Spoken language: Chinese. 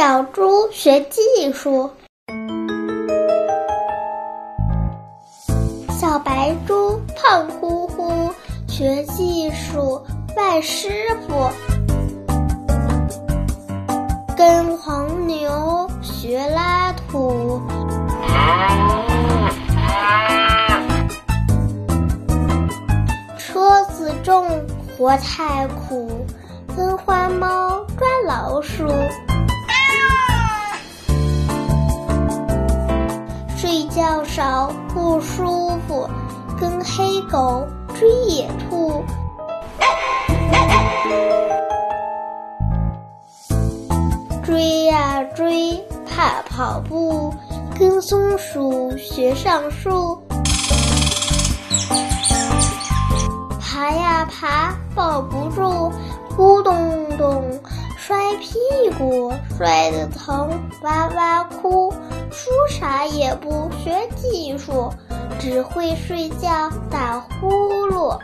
小猪学技术。小白猪胖乎乎，学技术拜师傅。跟黄牛学拉土，车子重活太苦，跟花猫睡觉少不舒服，跟黑狗追野兔。追呀追，怕跑步，跟松鼠学上树。爬呀爬，抱不住，咕咚咚，摔屁股，摔得疼，哇哇哭。书啥也不学技术，只会睡觉打呼噜。